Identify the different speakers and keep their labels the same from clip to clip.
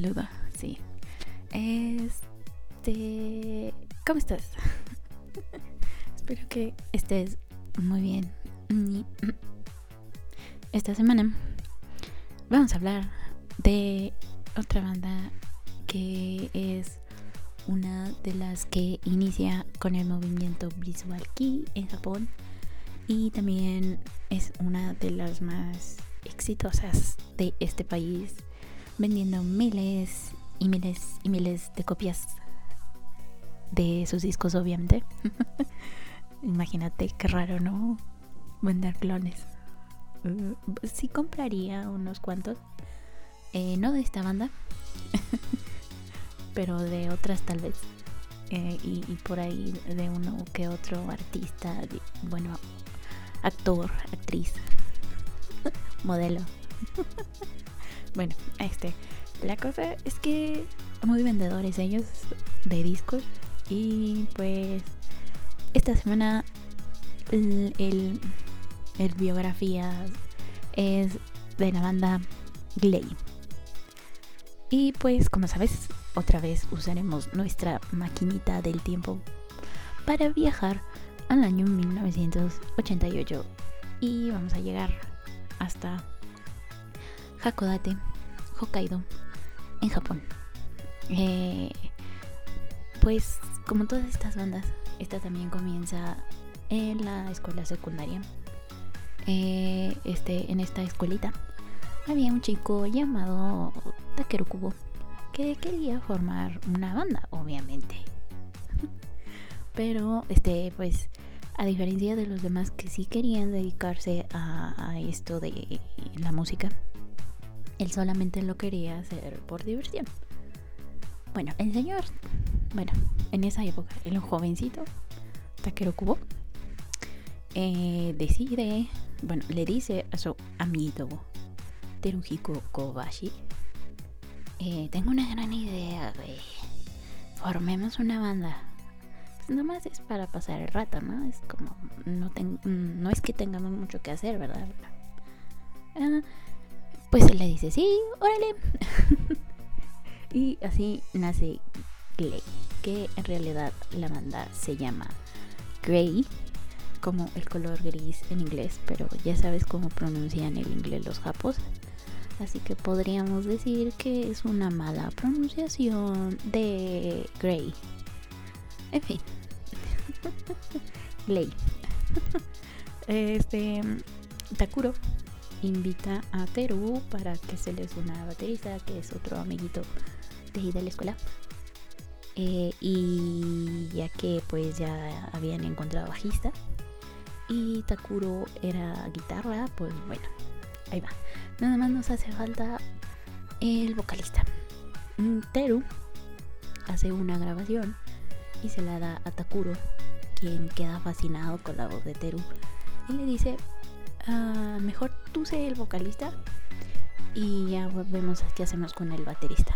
Speaker 1: Saludo, sí. Este. ¿Cómo estás? Espero que estés muy bien. Esta semana vamos a hablar de otra banda que es una de las que inicia con el movimiento Visual Key en Japón y también es una de las más exitosas de este país, vendiendo miles y miles y miles de copias de sus discos, obviamente. Imagínate qué raro, ¿no? Vender clones. Uh, sí compraría unos cuantos. Eh, no de esta banda, pero de otras tal vez. Eh, y, por ahí de uno que otro artista, bueno, actor, actriz, modelo. Bueno, este, la cosa es que muy vendedores ellos de discos y pues esta semana el, el, el biografía es de la banda Glay. Y pues como sabes, otra vez usaremos nuestra maquinita del tiempo para viajar al año 1988 y vamos a llegar hasta Hakodate, Hokkaido, en Japón. Eh, pues como todas estas bandas, esta también comienza en la escuela secundaria. Eh, este, en esta escuelita había un chico llamado Takeru Kubo que quería formar una banda, obviamente. Pero este, pues a diferencia de los demás que sí querían dedicarse a, esto de la música, él solamente lo quería hacer por diversión. Bueno, el señor, bueno, en esa época, el jovencito, Takeru Kubo, eh, decide, bueno, le dice a su amigo Teruhiko Kobashi, eh, tengo una gran idea, güey. Formemos una banda nomás es para pasar el rato, ¿no? Es como, no, no es que tengamos mucho que hacer, ¿verdad? Ah, pues él le dice, sí, órale. y así nace Glay, que en realidad la banda se llama Grey, como el color gris en inglés, pero ya sabes cómo pronuncian el inglés los japos. Así que podríamos decir que es una mala pronunciación de Grey. En fin, Ley. Este Takuro invita a Teru para que se les una baterista, que es otro amiguito de ahí de la escuela. Eh, y ya que pues ya habían encontrado bajista y Takuro era guitarra, pues bueno, ahí va. Nada más nos hace falta el vocalista. Mm, Teru hace una grabación y se la da a Takuro quien queda fascinado con la voz de Teru y le dice, mejor tú sé el vocalista y ya vemos qué hacemos con el baterista.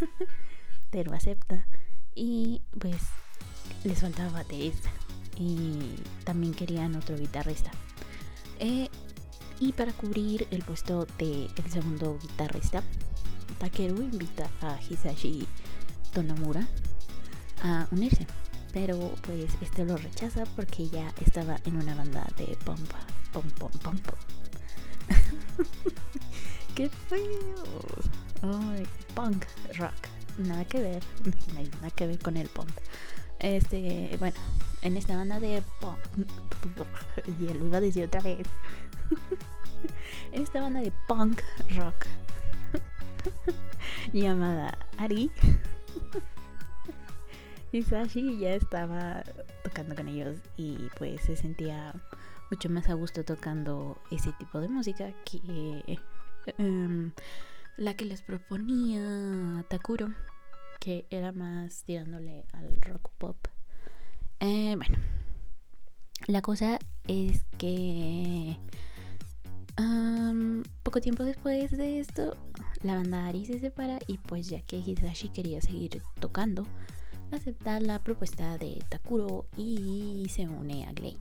Speaker 1: Teru acepta y pues les faltaba baterista y también querían otro guitarrista. Eh, y para cubrir el puesto del el segundo guitarrista, Takeru invita a Hisashi Tonomura a unirse pero pues este lo rechaza porque ya estaba en una banda de pompa, pom pom pom pom. ¡Qué feo! Ay, punk rock. Nada que ver, nada que ver con el punk. Este, bueno, en esta banda de punk, y lo iba a decir otra vez. en esta banda de punk rock llamada Ari. Sashi ya estaba tocando con ellos y pues se sentía mucho más a gusto tocando ese tipo de música que em, la que les proponía Takuro, que era más tirándole al rock pop. Eh, bueno, la cosa es que poco tiempo después de esto, la banda Ari se separa y pues ya que Hisashi quería seguir tocando, acepta la propuesta de Takuro y se une a Glay.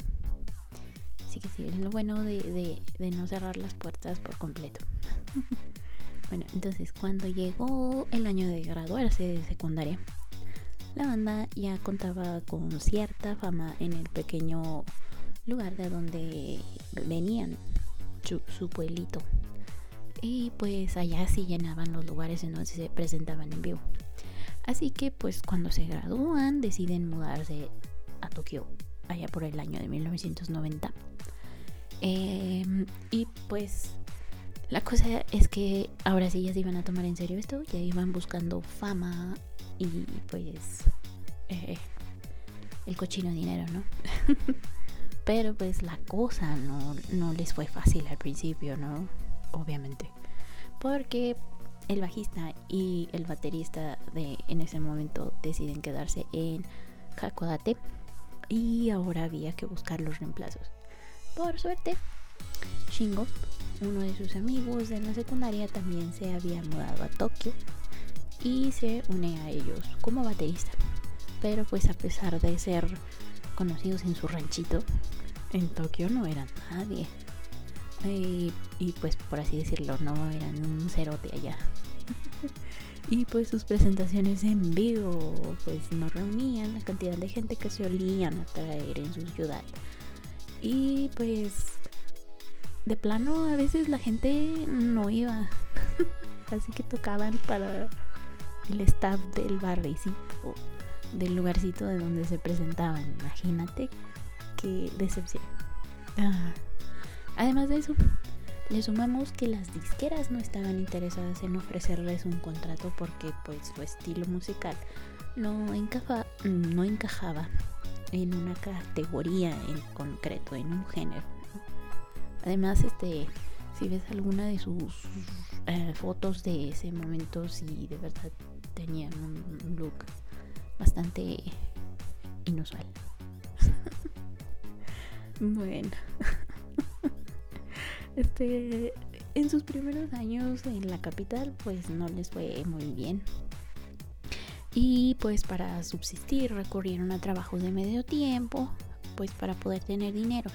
Speaker 1: Así que sí, es lo bueno de, no cerrar las puertas por completo. Bueno, entonces cuando llegó el año de graduarse de secundaria, la banda ya contaba con cierta fama en el pequeño lugar de donde venían, su, pueblito. Y pues allá sí llenaban los lugares en donde se presentaban en vivo. Así que pues cuando se gradúan deciden mudarse a Tokio allá por el año de 1990. Em, y pues la cosa es que ahora sí ya se iban a tomar en serio esto, ya iban buscando fama y pues eh, el cochino dinero, ¿no? Pero pues la cosa no, no les fue fácil al principio, ¿no? Obviamente. Porque el bajista y el baterista de en ese momento deciden quedarse en Hakodate y ahora había que buscar los reemplazos. Por suerte, Shingo, uno de sus amigos de la secundaria, también se había mudado a Tokio y se une a ellos como baterista. Pero pues a pesar de ser conocidos en su ranchito, en Tokio no eran nadie. Y, pues por así decirlo, no eran un cerote allá. y pues sus presentaciones en vivo pues no reunían la cantidad de gente que se olían a traer en su ciudad. Y pues de plano a veces la gente no iba. Así que tocaban para el staff del barricito, del lugarcito de donde se presentaban. Imagínate qué decepción. Ah. Además de eso, le sumamos que las disqueras no estaban interesadas en ofrecerles un contrato porque pues su estilo musical no, encaja, no encajaba en una categoría en concreto, en un género. Además, este, si ves alguna de sus eh, fotos de ese momento, sí, de verdad tenían un look bastante inusual. bueno. este en sus primeros años en la capital pues no les fue muy bien. Y pues para subsistir recurrieron a trabajos de medio tiempo, pues para poder tener dineros.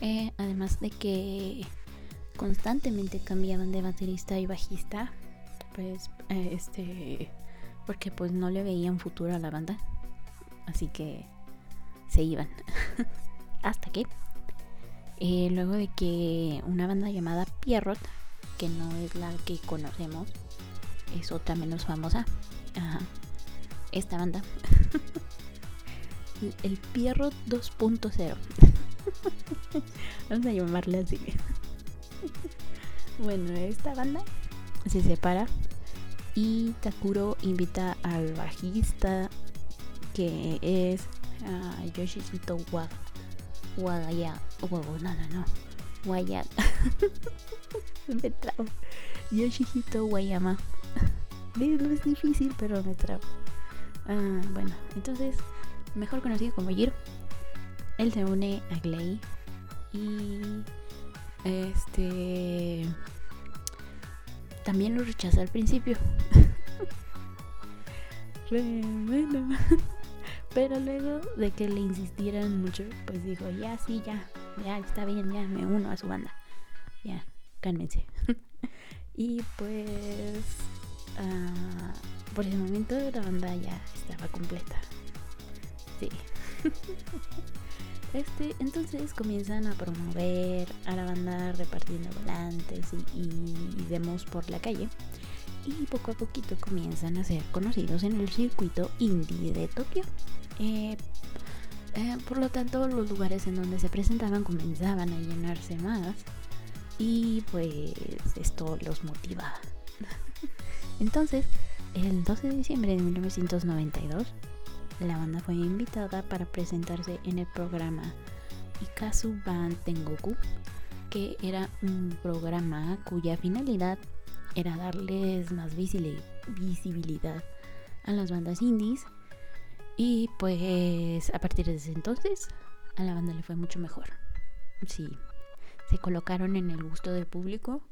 Speaker 1: Eh, además de que constantemente cambiaban de baterista y bajista, pues eh, este porque pues no le veían futuro a la banda. Así que se iban. Hasta que eh, luego de que una banda llamada Pierrot, que no es la que conocemos, es otra menos famosa. Esta banda. El Pierrot 2.0. Vamos a llamarle así. bueno, esta banda se separa y Takuro invita al bajista que es uh, Yoshihito Wagaya. Oh, no, no, no. Wayat. me trabo. Yoshihito Wayama. No es difícil, pero me trabo. Ah, bueno, entonces, mejor conocido como Jiro. Él se une a Glay. Y. Este también lo rechaza al principio. bueno. Pero luego de que le insistieran mucho, pues dijo, ya, sí, ya, ya, está bien, ya, me uno a su banda. Ya, cálmense. y pues, uh, por ese momento la banda ya estaba completa. Sí. Este, entonces comienzan a promover a la banda repartiendo volantes y, demos por la calle. Y poco a poquito comienzan a ser conocidos en el circuito indie de Tokio. Eh, eh, por lo tanto, los lugares en donde se presentaban comenzaban a llenarse más. Y pues esto los motivaba. Entonces, el 12 de diciembre de 1992, la banda fue invitada para presentarse en el programa Ikazu Ban Tengoku, que era un programa cuya finalidad era darles más visibilidad a las bandas indies. Y pues a partir de ese entonces a la banda le fue mucho mejor. Sí, se colocaron en el gusto del público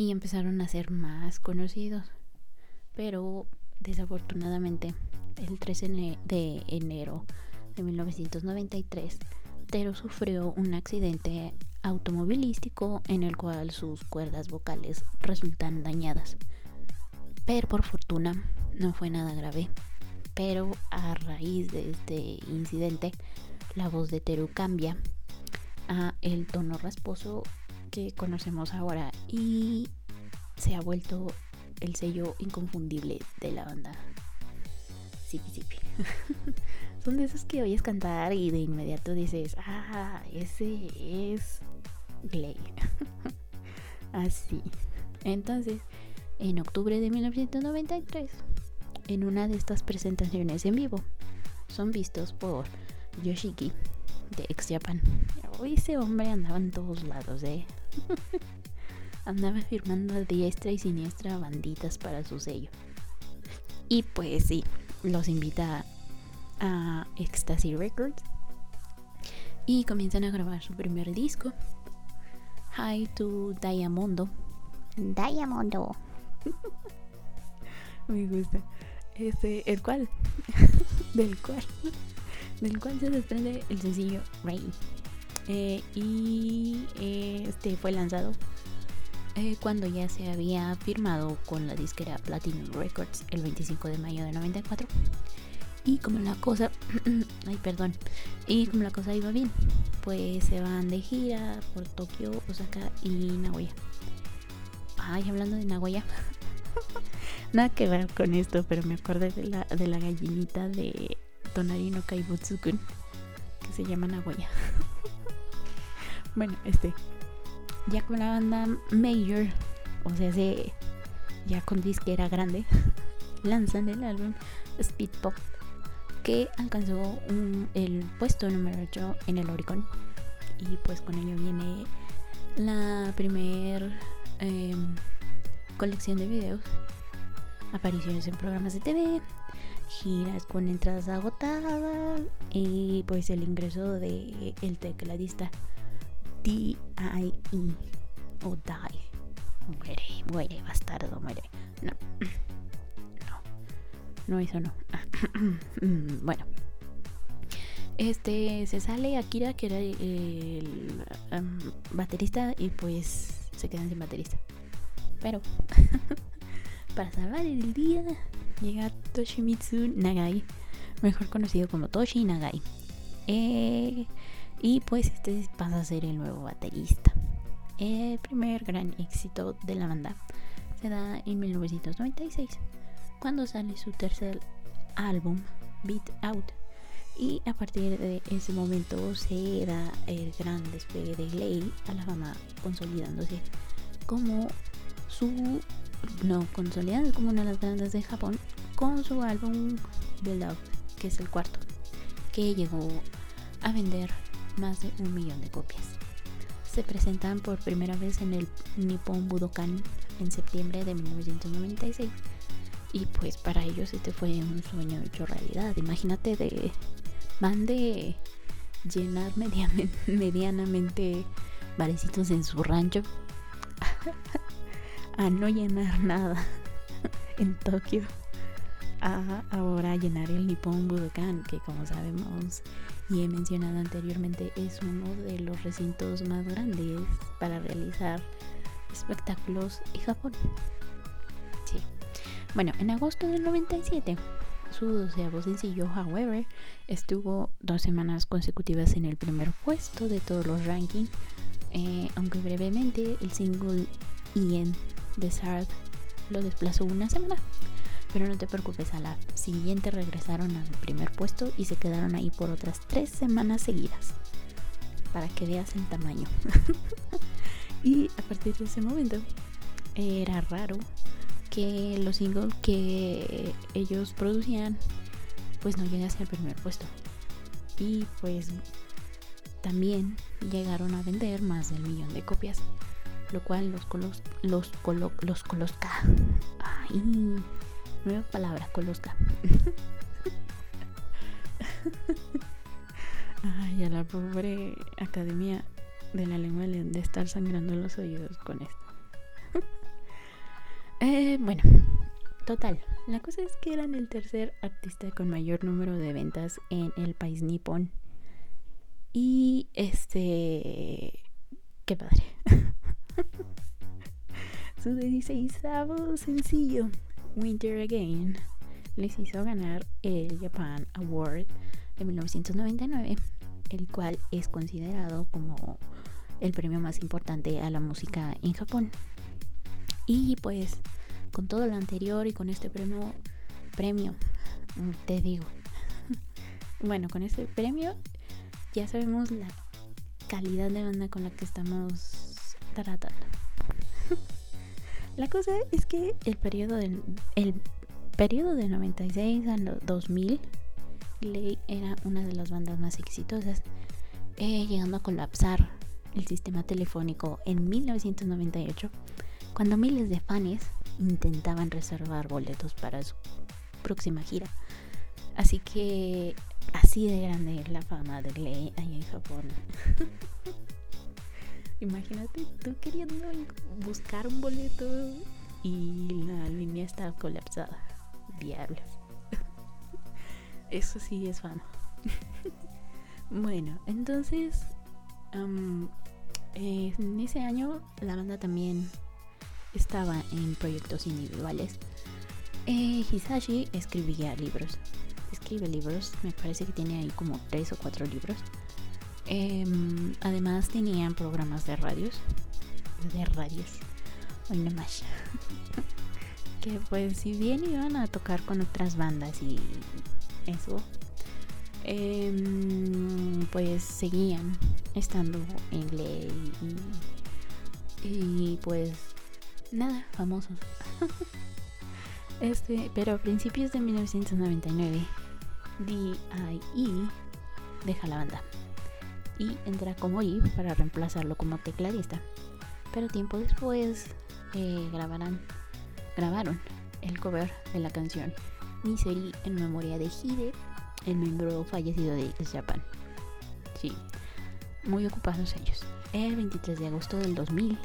Speaker 1: y empezaron a ser más conocidos. Pero desafortunadamente el 13 de enero de 1993, Tero sufrió un accidente automovilístico en el cual sus cuerdas vocales resultan dañadas. Pero por fortuna no fue nada grave. Pero a raíz de este incidente, la voz de Teru cambia a el tono rasposo que conocemos ahora y se ha vuelto el sello inconfundible de la banda. Sí, sí. Son de esos que oyes cantar y de inmediato dices, ah, ese es Glay. Así. Entonces, en octubre de 1993, en una de estas presentaciones en vivo, son vistos por Yoshiki de Ex Japan. ese hombre andaba en todos lados, ¿eh? andaba firmando a diestra y siniestra banditas para su sello. Y pues sí, los invita a Ecstasy Records y comienzan a grabar su primer disco, Hi to Diamondo.
Speaker 2: Diamondo.
Speaker 1: Me gusta. Este, el cual, del cual, del cual se desprende el sencillo Rain. Eh, y este fue lanzado eh, cuando ya se había firmado con la disquera Platinum Records el 25 de mayo de 94 y como la cosa ay perdón y como la cosa iba bien pues se van de gira por Tokio Osaka y Nagoya. Ay hablando de Nagoya nada que ver con esto pero me acordé de la, de la gallinita de Tonarino Kaibutsu-kun que se llama Nagoya bueno este ya con la banda Major o sea se ya con disquera grande lanzan el álbum Speed Pop que alcanzó el puesto número 8 en el Oricon. Y pues con ello viene la primer em, colección de videos, apariciones en programas de TV, giras con entradas agotadas y pues el ingreso de el tecladista D.I.E. o Die. Muere, muere, bastardo, muere. No. No, eso no. Bueno. Este se sale Akira, que era el, baterista, y pues se quedan sin baterista. Pero para salvar el día llega Toshimitsu Nagai, mejor conocido como Toshi Nagai. Eh, y pues este pasa a ser el nuevo baterista. El primer gran éxito de la banda se da en 1996 cuando sale su tercer álbum, Beat Out. Y a partir de ese momento se da el gran despegue de Lay a la fama, consolidándose como su. No, consolidándose como una de las grandes de Japón con su álbum The Love, que es el cuarto, que llegó a vender más de un millón de copias. Se presentan por primera vez en el Nippon Budokan en septiembre de 1996 y pues para ellos este fue un sueño hecho realidad. Imagínate de van de llenar medianamente barecitos en su rancho a no llenar nada en Tokio a ahora llenar el Nippon Budokan que como sabemos y he mencionado anteriormente es uno de los recintos más grandes para realizar espectáculos en Japón. Sí. Bueno, en agosto del 97, su doceavo sencillo, However, estuvo dos semanas consecutivas en el primer puesto de todos los rankings, eh, aunque brevemente el single Ian de Sard lo desplazó una semana. Pero no te preocupes, a la siguiente regresaron al primer puesto y se quedaron ahí por otras tres semanas seguidas. Para que veas el tamaño. y a partir de ese momento era raro que los singles que ellos producían pues no llegasen al primer puesto. Y pues también llegaron a vender más del millón de copias, lo cual los colos, los colo, los colosca. Ay, nueva palabra, colosca. Ay, a la pobre academia de la lengua de estar sangrando los oídos con esto. Eh, bueno, total. La cosa es que eran el tercer artista con mayor número de ventas en el país nipón. Y este. qué padre. Su 16 sencillo, Winter Again, les hizo ganar el Japan Award de 1999, el cual es considerado como el premio más importante a la música en Japón. Y pues con todo lo anterior y con este premio, premio, te digo, bueno, con este premio ya sabemos la calidad de banda con la que estamos tratando. La cosa es que el periodo del el periodo de 96 al 2000 Ley era una de las bandas más exitosas, eh, llegando a colapsar el sistema telefónico en 1998, cuando miles de fans intentaban reservar boletos para su próxima gira. Así que así de grande es la fama de Ley ahí en Japón. Imagínate tú queriendo buscar un boleto y la línea está colapsada. Diablos. Eso sí es fama. bueno, entonces en ese año la banda también estaba en proyectos individuales. Eh, Hisashi escribía libros. Escribe libros, me parece que tiene ahí como tres o cuatro libros. Em, además tenían programas de radios. De radios. Hoy no más. que pues si bien iban a tocar con otras bandas y eso. Em, pues seguían estando en ley y, y pues nada, famosos. este, pero a principios de 1999, D.I.E. deja la banda y entra como I para reemplazarlo como tecladista. Pero tiempo después eh, grabarán, grabaron el cover de la canción Misery en memoria de Hide, el miembro fallecido de X Japan. Sí, muy ocupados ellos. El 23 de agosto del 2000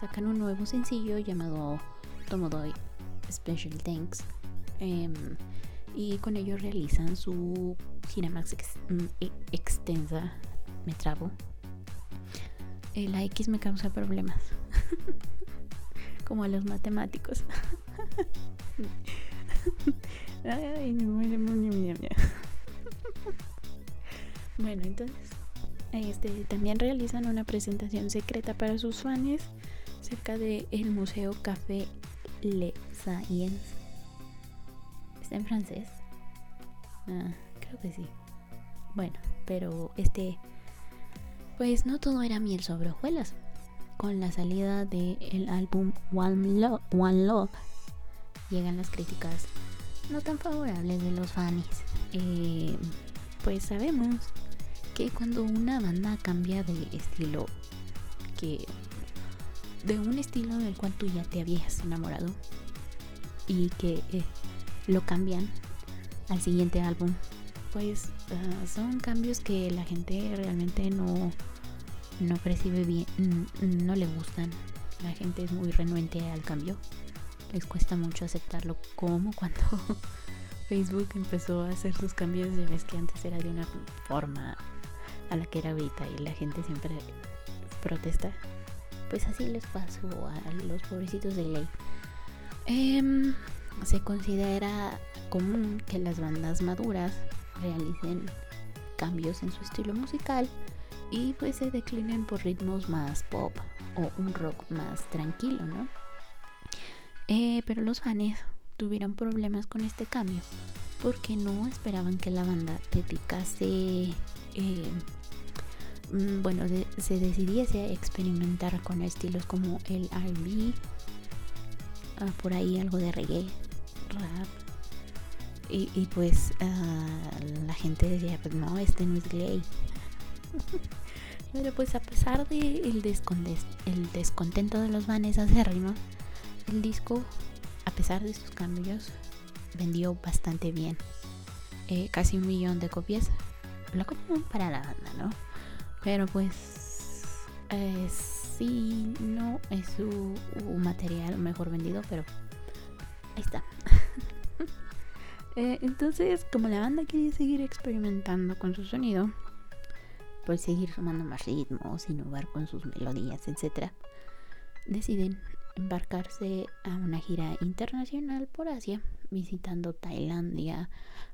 Speaker 1: sacan un nuevo sencillo llamado Tomodoi Special Thanks. Em, y con ello realizan su gira más mm, e, extensa me trabo. La X me causa problemas. Como a los matemáticos. bueno, entonces este, también realizan una presentación secreta para sus fans cerca del el Museo Café Le Science. ¿Está en francés? Ah, creo que sí. Bueno, pero este pues no todo era miel sobre hojuelas. Con la salida del álbum One Love, llegan las críticas no tan favorables de los fans. Eh, pues sabemos que cuando una banda cambia de estilo, que de un estilo del cual tú ya te habías enamorado y que eh, lo cambian al siguiente álbum, pues son cambios que la gente realmente no no percibe bien, no le gustan. La gente es muy renuente al cambio. Les cuesta mucho aceptarlo como cuando Facebook empezó a hacer sus cambios. de ves que antes era de una forma a la que era ahorita y la gente siempre protesta. Pues así les pasó a los pobrecitos de ley. Em, se considera común que las bandas maduras realicen cambios en su estilo musical y pues se declinen por ritmos más pop o un rock más tranquilo, ¿no? Eh, pero los fans tuvieron problemas con este cambio porque no esperaban que la banda dedicase, eh, mm, bueno, se decidiese a experimentar con estilos como el RB, ah, por ahí algo de reggae, rap. Y, pues ah, la gente decía, pues no, este no es gay. Pero pues a pesar de el, descontento de los vanes acérrimos, el disco, a pesar de sus cambios, vendió bastante bien. Eh, casi un millón de copias. Lo común para la banda, ¿no? Pero pues eh, sí, no es su material mejor vendido, pero ahí está. Eh, entonces, como la banda quería seguir experimentando con su sonido, por seguir sumando más ritmos, innovar con sus melodías, etc., deciden embarcarse a una gira internacional por Asia, visitando Tailandia,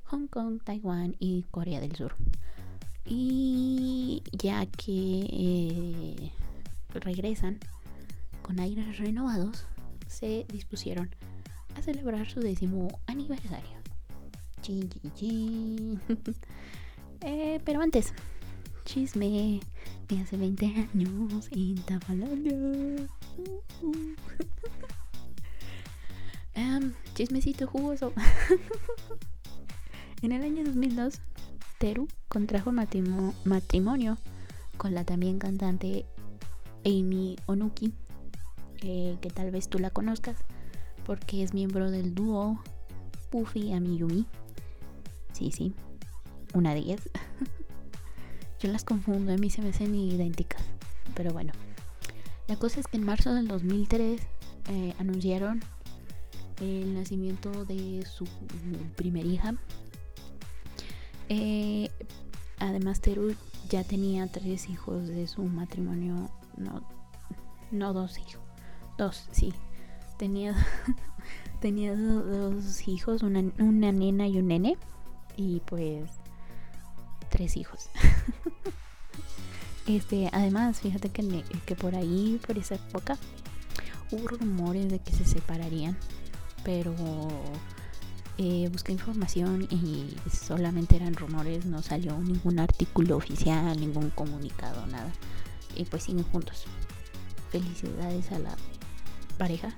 Speaker 1: Hong Kong, Taiwán y Corea del Sur. Y ya que eh, regresan con aires renovados, se dispusieron a celebrar su décimo aniversario. Eh, pero antes, chisme de hace 20 años en Tafalandia. Em, chismecito jugoso. en el año 2002, Teru contrajo matrimo- matrimonio con la también cantante Amy Onuki, eh, que tal vez tú la conozcas porque es miembro del dúo Puffy Amiyumi. Sí, sí, una de ellas. Yo las confundo, a mí se me hacen idénticas. Pero bueno, la cosa es que en marzo del 2003 eh, anunciaron el nacimiento de su primer hija. Eh, además, Teru ya tenía tres hijos de su matrimonio. No, no dos hijos. Dos, sí. Tenía, tenía do- dos hijos, una, una nena y un nene. Y pues tres hijos. este, además, fíjate que, que por ahí, por esa época, hubo rumores de que se separarían. Pero eh, busqué información y solamente eran rumores, no salió ningún artículo oficial, ningún comunicado, nada. Y pues siguen juntos. Felicidades a la pareja.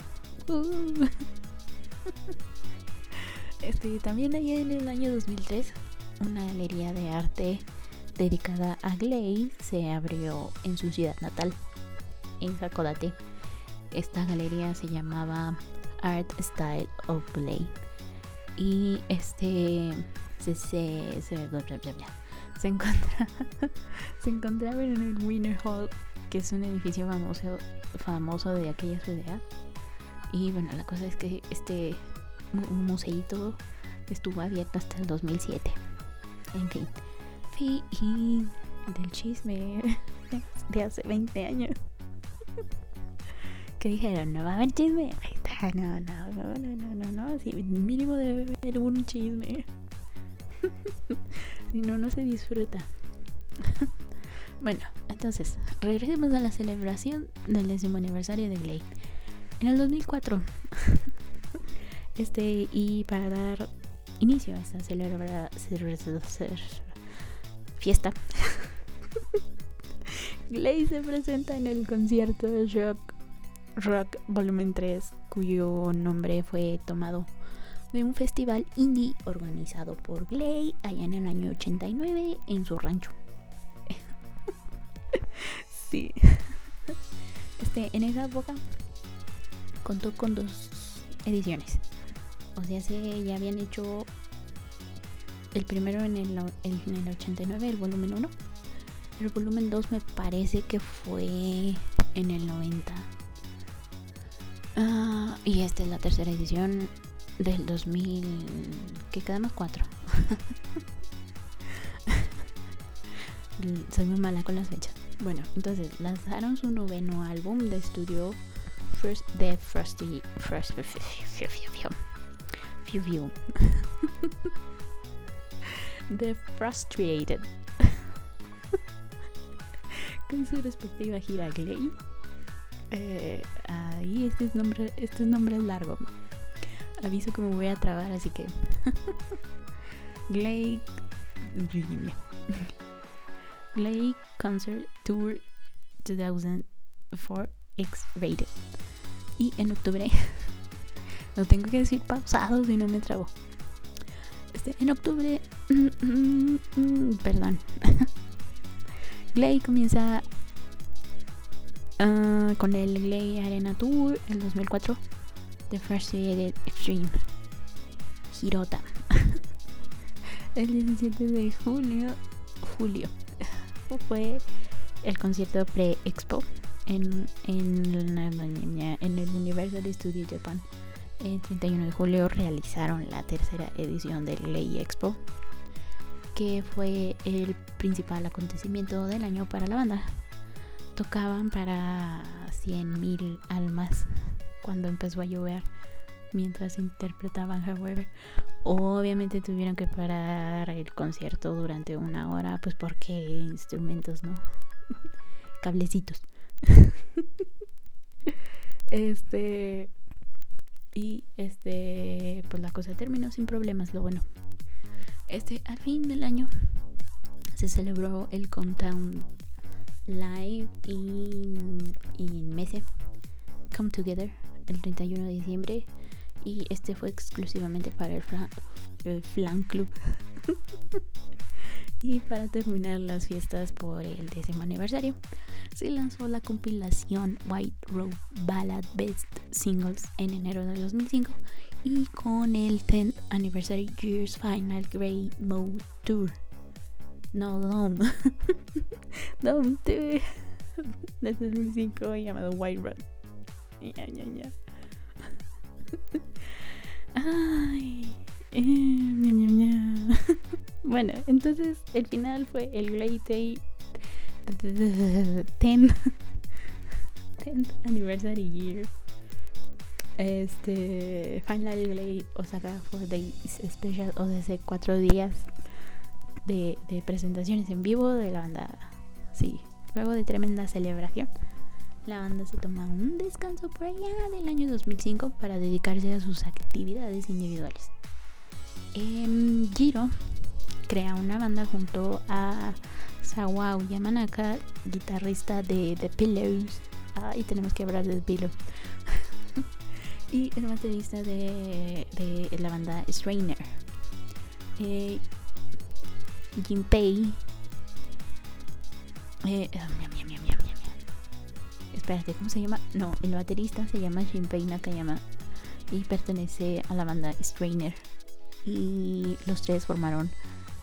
Speaker 1: Uh. Este, también ahí en el año 2003, una galería de arte dedicada a Gley se abrió en su ciudad natal, en Hakodate. Esta galería se llamaba Art Style of Gley. Y este se, se, se, se encontra- se encontraba en el Winter Hall, que es un edificio famoso, famoso de aquella ciudad. Y bueno, la cosa es que este mu- museito estuvo abierto hasta el 2007. En fin, fin del chisme de hace 20 años. que dijeron, no va a haber chisme. Ahí está, no, no, no, no, no, no, no. Sí, mínimo debe haber un chisme. si no, no se disfruta. bueno, entonces, regresemos a la celebración del décimo aniversario de Glade. En el 2004, este, y para dar inicio a esta fiesta, Glade se presenta en el concierto Rock, Rock Volumen 3, cuyo nombre fue tomado de un festival indie organizado por Glay allá en el año 89 en su rancho. sí. Este, en esa época contó con dos ediciones. O sea, se ya habían hecho el primero en el- en el 89, el volumen 1. El volumen 2 me parece que fue en el 90. Ah, y esta es la tercera edición del 2000. Que quedamos cuatro. Soy muy mala con las fechas. Bueno, entonces lanzaron su noveno álbum de estudio First The Frosty First Few View The Frustrated con su respectiva gira Glay. Eh, ahí este es nombre, este nombre es largo. Aviso que me voy a trabar, así que Glay Glay Concert Tour 2004 X-Rated. Y en octubre, lo tengo que decir pausado si no me trabo. Este, en octubre, perdón, Glay comienza ah, con el Glay Arena Tour el 2004 The Frustrated Extreme Hirota el 17 de julio julio fue el concierto pre-expo en, en, en el Universal Studio Japan. El 31 de julio realizaron la tercera edición del Glay Expo, que fue el principal acontecimiento del año para la banda. Tocaban para 100.000 almas cuando empezó a llover mientras interpretaban However. Obviamente tuvieron que parar el concierto durante una hora, pues porque instrumentos, ¿no? Cablecitos. este. Y este. Pues la cosa terminó sin problemas, lo bueno. Este, al fin del año se celebró el Countdown Live in, in Mese Come Together el 31 de diciembre y este fue exclusivamente para el, el Flan Club. y para terminar las fiestas por el décimo aniversario, se lanzó la compilación White Road Ballad Best Singles en enero de 2005 y con el 10th Anniversary Year's Final Great Mode Tour. No, Dome. Dome Tour de 2005 llamado White Road. Ya, ya, ya. Ay. Eh, bueno, entonces el final fue el Day 10 10th Anniversary Year. Este Final Glade Osaka for Days Special, o sea, cuatro días de, de presentaciones en vivo de la banda. Sí, luego de tremenda celebración la banda se toma un descanso por allá del año 2005 para dedicarse a sus actividades individuales. Em, Jiro crea una banda junto a Sawao Yamanaka, guitarrista de The Pillows. Ah, y tenemos que hablar de The Pillows. y el baterista de, la banda Strainer. Eh, Jinpei. Eh, ah, espérate, ¿cómo se llama? No, el baterista se llama Shinpei Nakayama y pertenece a la banda Strainer. Y los tres formaron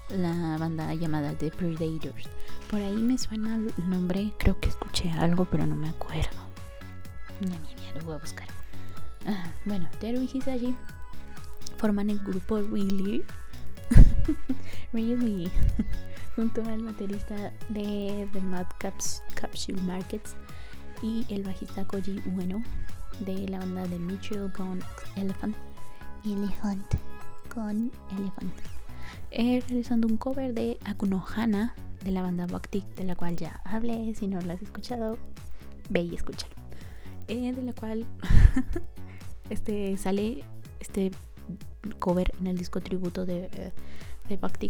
Speaker 1: la banda llamada The Predators. Por ahí me suena el nombre, creo que escuché algo, pero no me acuerdo. Mira, mira, lo voy a buscar. Ah, bueno, Teru y Hisashi forman el grupo Really. really. Junto al baterista de The Mad Capsule Markets y el bajista Koji Ueno de la banda de Mitchell con Elephant.
Speaker 2: Elephant
Speaker 1: con Elephant. Eh, realizando un cover de Akunohana de la banda Bhakti, de la cual ya hablé. Si no lo has escuchado, ve y escúchalo. Eh, de la cual este sale este cover en el disco tributo de, eh, de Bhakti,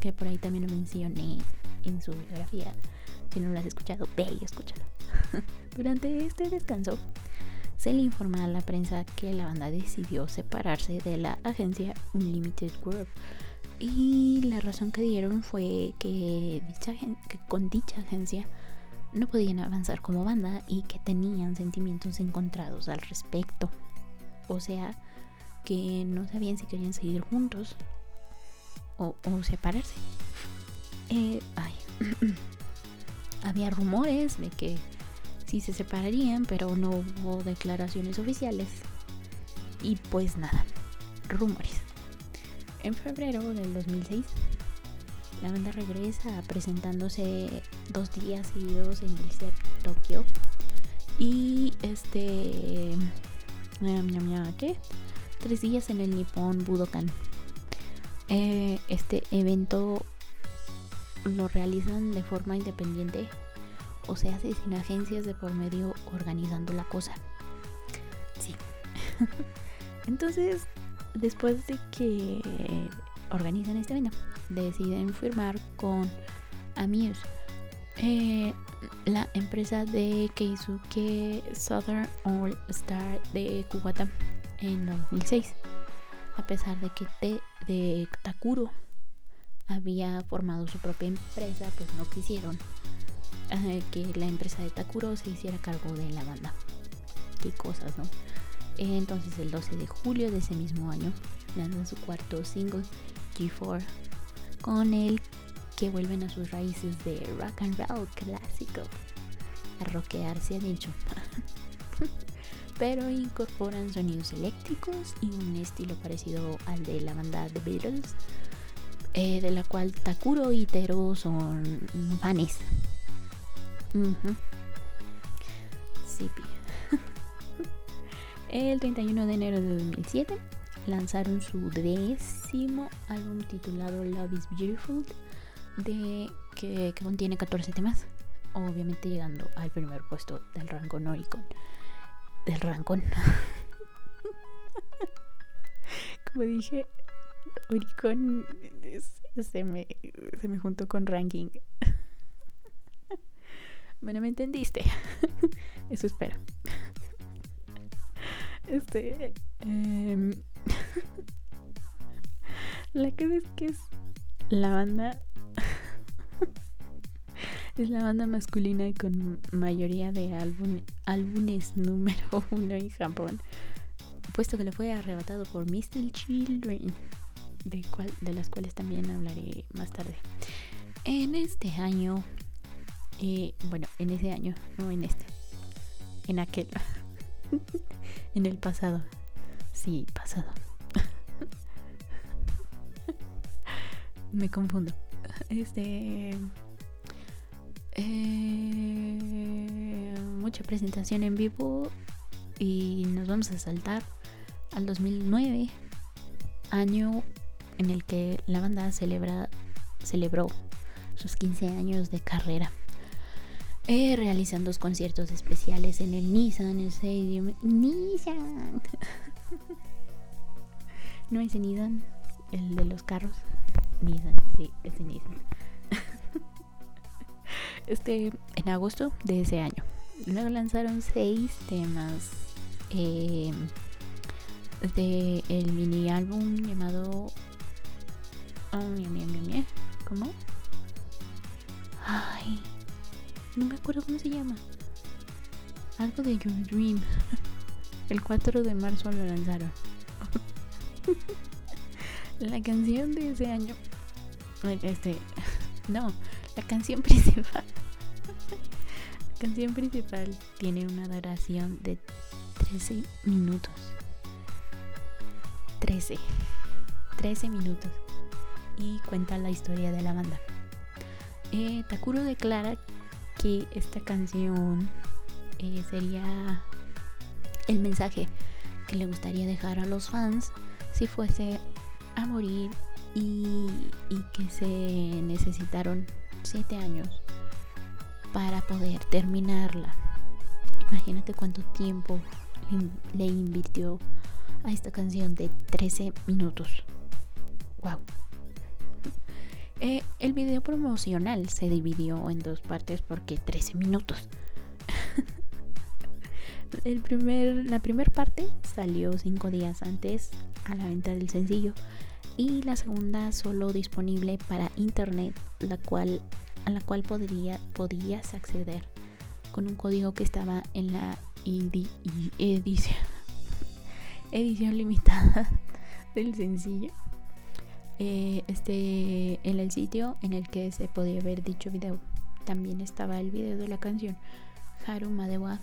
Speaker 1: que por ahí también lo mencioné en su biografía. Si no lo has escuchado, ve y escúchalo. Durante este descanso, se le informa a la prensa que la banda decidió separarse de la agencia Unlimited Group. Y la razón que dieron fue que, que con dicha agencia no podían avanzar como banda y que tenían sentimientos encontrados al respecto. O sea, que no sabían si querían seguir juntos o, separarse. Eh, ay. había rumores de que sí se separarían, pero no hubo declaraciones oficiales. Y pues nada, rumores. En febrero del 2006, la banda regresa presentándose dos días seguidos en el set Tokio. Y este. ¿Qué? Tres días en el Nippon Budokan. Eh, este evento lo realizan de forma independiente o se hace sin agencias de por medio organizando la cosa. Sí. Entonces, después de que organizan este evento, deciden firmar con Amuse, eh, la empresa de Keisuke Southern All Star de Kubata en 2006. A pesar de que de Takuro había formado su propia empresa, pues no quisieron que la empresa de Takuro se hiciera cargo de la banda. Qué cosas, ¿no? Entonces el 12 de julio de ese mismo año lanzan su cuarto single, G4, con el que vuelven a sus raíces de rock and roll clásico. A rockear se ha dicho. Pero incorporan sonidos eléctricos y un estilo parecido al de la banda The Beatles eh, de la cual Takuro y Tero son fans. Ujú. Sí, pi. El 31 de enero de 2007 lanzaron su décimo álbum titulado Love is Beautiful, de, que, contiene 14 temas, obviamente llegando al primer puesto del rango Oricon. Del rancón. Como dije, Oricon se me, se me juntó con ranking. Bueno, me entendiste. Eso espero. Este. em, la cosa es que es la banda. es la banda masculina con mayoría de álbum- álbumes número uno en Japón. Puesto que le fue arrebatado por Mr. Children. De, cual, de las cuales también hablaré más tarde. En este año. Eh, bueno, en ese año, no en este. En aquel. en el pasado. Sí, pasado. Me confundo. Este. eh, mucha presentación en vivo. Y nos vamos a saltar al 2009, año en el que la banda celebra, celebró sus 15 años de carrera. Eh, realizando dos conciertos especiales en el Nissan Stadium. Nissan. no es Nissan, el de los carros. Nissan, sí, es Nissan. este, en agosto de ese año. Luego lanzaron seis temas eh, de el mini álbum llamado oh, mie, mie, mie. ¿Cómo? Ay, no me acuerdo cómo se llama. Algo de Your Dream. El 4 de marzo lo lanzaron. La canción de ese año. Este. No, la canción principal. La canción principal tiene una duración de 13 minutos. 13. 13 minutos. Y cuenta la historia de la banda. Eh, Takuro declara que esta canción eh, sería el mensaje que le gustaría dejar a los fans si fuese a morir y, que se necesitaron 7 años para poder terminarla. Imagínate cuánto tiempo le, le invirtió a esta canción de 13 minutos. Wow. Eh, el video promocional se dividió en dos partes porque 13 minutos. el primer, la primera parte salió cinco días antes a la venta del sencillo y la segunda solo disponible para internet, a la cual podría, podías acceder con un código que estaba en la edición limitada del sencillo. Eh, este en el sitio en el que se podía ver dicho video también estaba el video de la canción Haru Madewa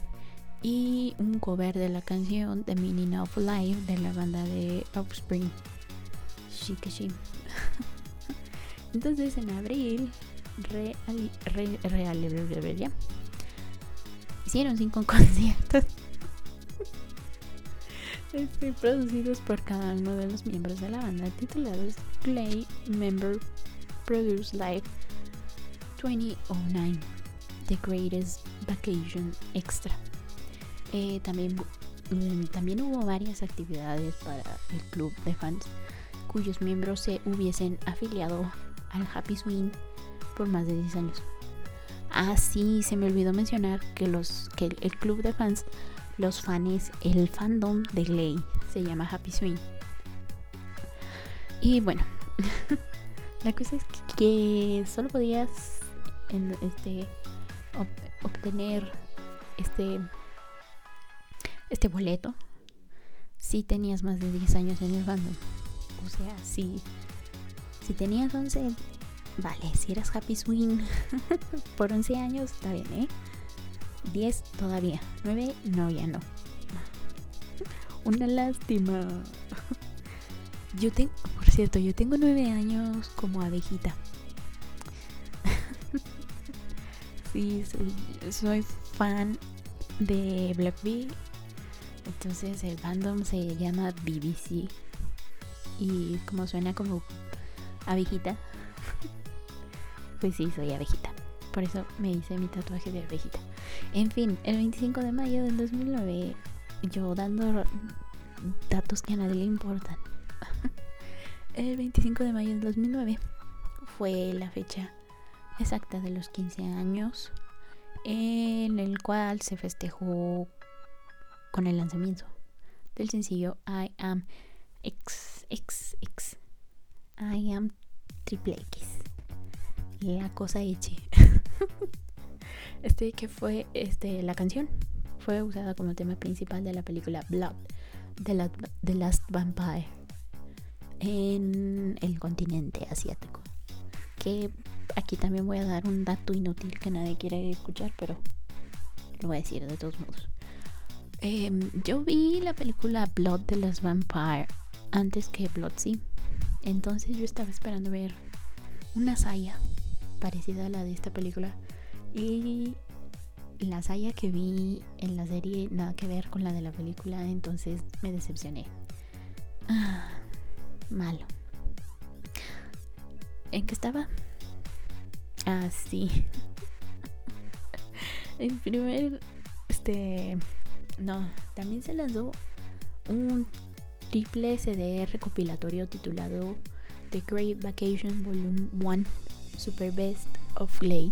Speaker 1: y un cover de la canción The Meaning of Life de la banda de Offspring Shikeshi entonces en abril reali- re- reali- ya. hicieron cinco conciertos este, producidos por cada uno de los miembros de la banda titulados Play Member Produce Live 2009 The Greatest Vacation Extra. Eh, también, mm, también hubo varias actividades para el club de fans cuyos miembros se hubiesen afiliado al Happy Swing por más de 10 años. Ah, sí, se me olvidó mencionar que, los, que el, club de fans los fans, el fandom de Ley se llama Happy Swing. Y bueno, la cosa es que, que solo podías en, este, ob- obtener este, este boleto si tenías más de 10 años en el fandom. O sea, si, si tenías 11, vale, si eras Happy Swing por 11 años, está bien, ¿eh? 10 todavía. 9 no, ya no. Una lástima. Yo tengo, cierto, yo tengo nueve años como abejita. sí, soy, fan de Blackbee. Entonces el fandom se llama BBC. Y como suena como abejita, pues sí, soy abejita. Por eso me hice mi tatuaje de abejita. En fin, el 25 de mayo del 2009, yo dando datos que a nadie le importan. El 25 de mayo del 2009 fue la fecha exacta de los 15 años en el cual se festejó con el lanzamiento del sencillo I Am XXX. I Am Triple X. La cosa hecha. este que fue este la canción fue usada como tema principal de la película Blood de la, The Last Vampire en el continente asiático. Que aquí también voy a dar un dato inútil que nadie quiere escuchar, pero lo voy a decir de todos modos. Em, yo vi la película Blood de las Vampire antes que Blood sí. Entonces yo estaba esperando ver una saya parecida a la de esta película. Y la saya que vi en la serie nada que ver con la de la película, entonces me decepcioné. Ah, malo. ¿En qué estaba? Ah, sí. El primer, este, no, también se lanzó un triple CD recopilatorio titulado The Great Vacation Volume 1 Super Best of Glade.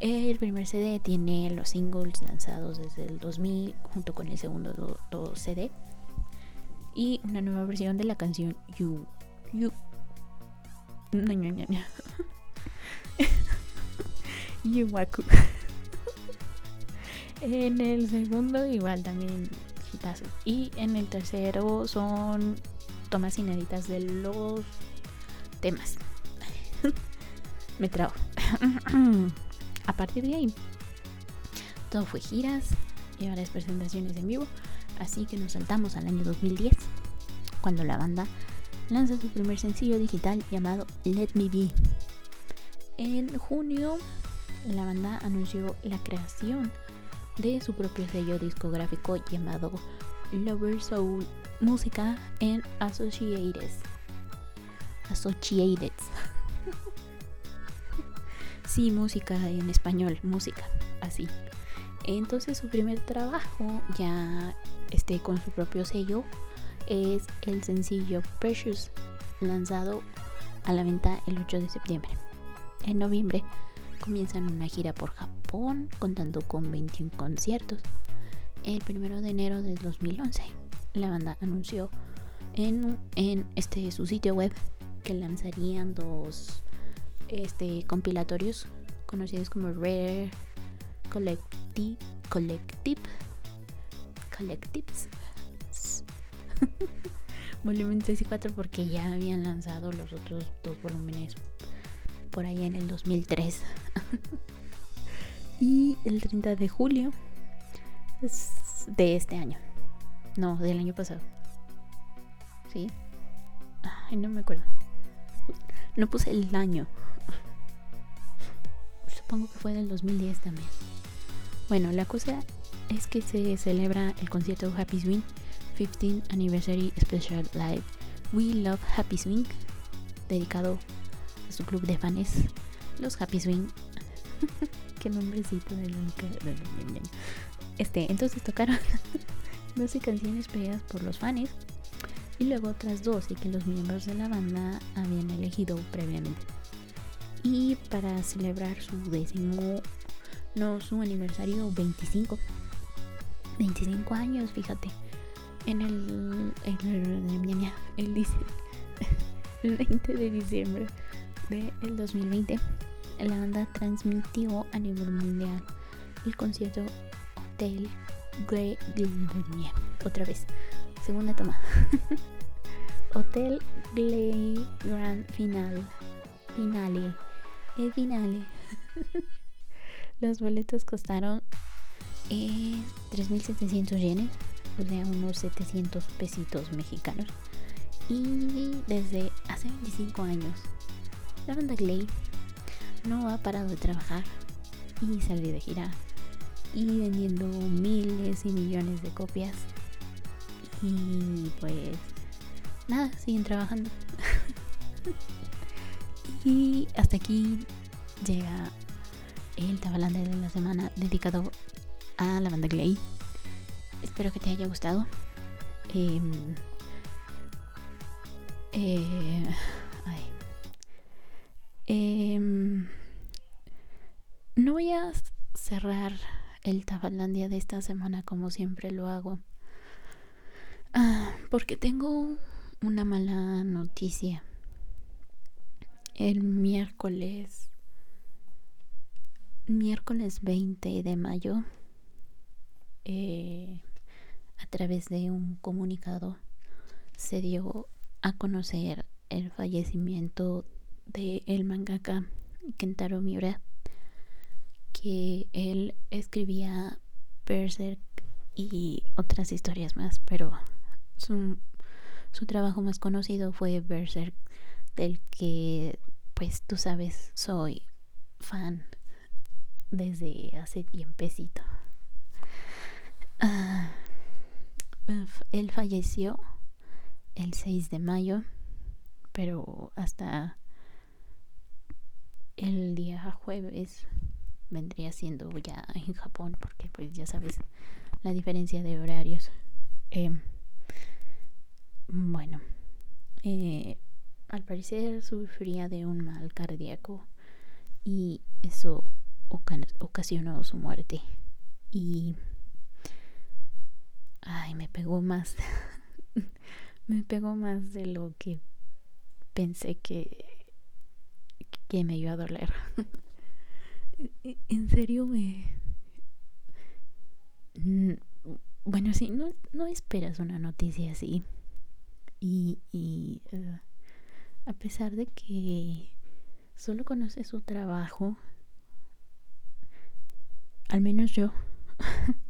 Speaker 1: El primer CD tiene los singles lanzados desde el 2000 junto con el segundo CD y una nueva versión de la canción You You Yuwaku. en el segundo igual también Y en el tercero son tomas inéditas de los temas. Me trago. A partir de ahí, todo fue giras y varias presentaciones en vivo. Así que nos saltamos al año 2010, cuando la banda lanza su primer sencillo digital llamado Let Me Be. En junio la banda anunció la creación de su propio sello discográfico llamado Lover Soul Música en Associated. Associated. sí, música en español, música, así. Entonces su primer trabajo ya este con su propio sello es el sencillo Precious lanzado a la venta el 8 de septiembre. En noviembre comienzan una gira por Japón contando con 21 conciertos. El 1 de enero del 2011 la banda anunció en, este, su sitio web que lanzarían dos este, compilatorios conocidos como Rare Collective Collectives volumen 3 y 4 porque ya habían lanzado los otros dos volúmenes por ahí en el 2003. y el 30 de julio de este año. No, del año pasado. ¿Sí? Ay, no me acuerdo. No puse el año. Supongo que fue del 2010 también. Bueno, la cosa es que se celebra el concierto Happy Swing 15th Anniversary Special Live We Love Happy Swing dedicado su club de fans, los Happy Swing. Qué nombrecito de Este, entonces tocaron 12 canciones pedidas por los fans y luego otras 12 que los miembros de la banda habían elegido previamente. Y para celebrar su décimo, no su aniversario 25, 25 años, fíjate, en el, el, el, el, el 20 de diciembre del 2020, la banda transmitió a nivel mundial el concierto Hotel Grey otra vez, segunda toma. Hotel Grey Grand Final, Finale, el finale. Los boletos costaron eh, 3.700 yenes, o sea, unos 700 pesitos mexicanos. Y desde hace 25 años, la banda Glay no ha parado de trabajar y salir de gira y vendiendo miles y millones de copias. Y pues nada, siguen trabajando. y hasta aquí llega el Tabalande de la semana dedicado a la banda Glay. Espero que te haya gustado. Em, eh, em, no voy a cerrar el Tabalandia de esta semana como siempre lo hago. Ah, porque tengo una mala noticia. El miércoles miércoles 20 de mayo eh, a través de un comunicado se dio a conocer el fallecimiento de el mangaka Kentaro Miura que él escribía Berserk y otras historias más pero su, su trabajo más conocido fue Berserk del que pues tú sabes soy fan desde hace tiempecito. Ah, él falleció el 6 de mayo, pero hasta el día jueves vendría siendo ya en Japón, porque pues ya sabes la diferencia de horarios. Em, bueno, eh, al parecer sufría de un mal cardíaco y eso ocasionó su muerte. Y... Ay, me pegó más. me pegó más de lo que pensé que, que me iba a doler. en serio me... Bueno, sí, no, no esperas una noticia así. Y, y eh, a pesar de que solo conoces su trabajo, al menos yo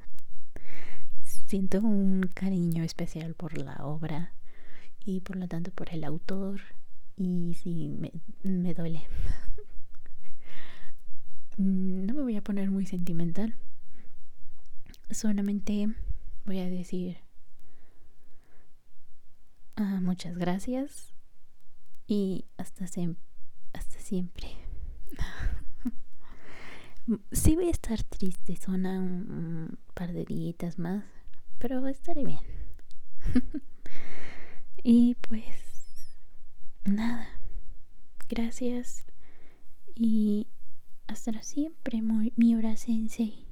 Speaker 1: siento un cariño especial por la obra y por lo tanto por el autor. Y sí me, me duele. No me voy a poner muy sentimental. Solamente voy a decir ah, muchas gracias y hasta, hasta siempre. Sí voy a estar triste, son un, par de días más, pero estaré bien. y pues nada, gracias y hasta siempre, mi hora sensei.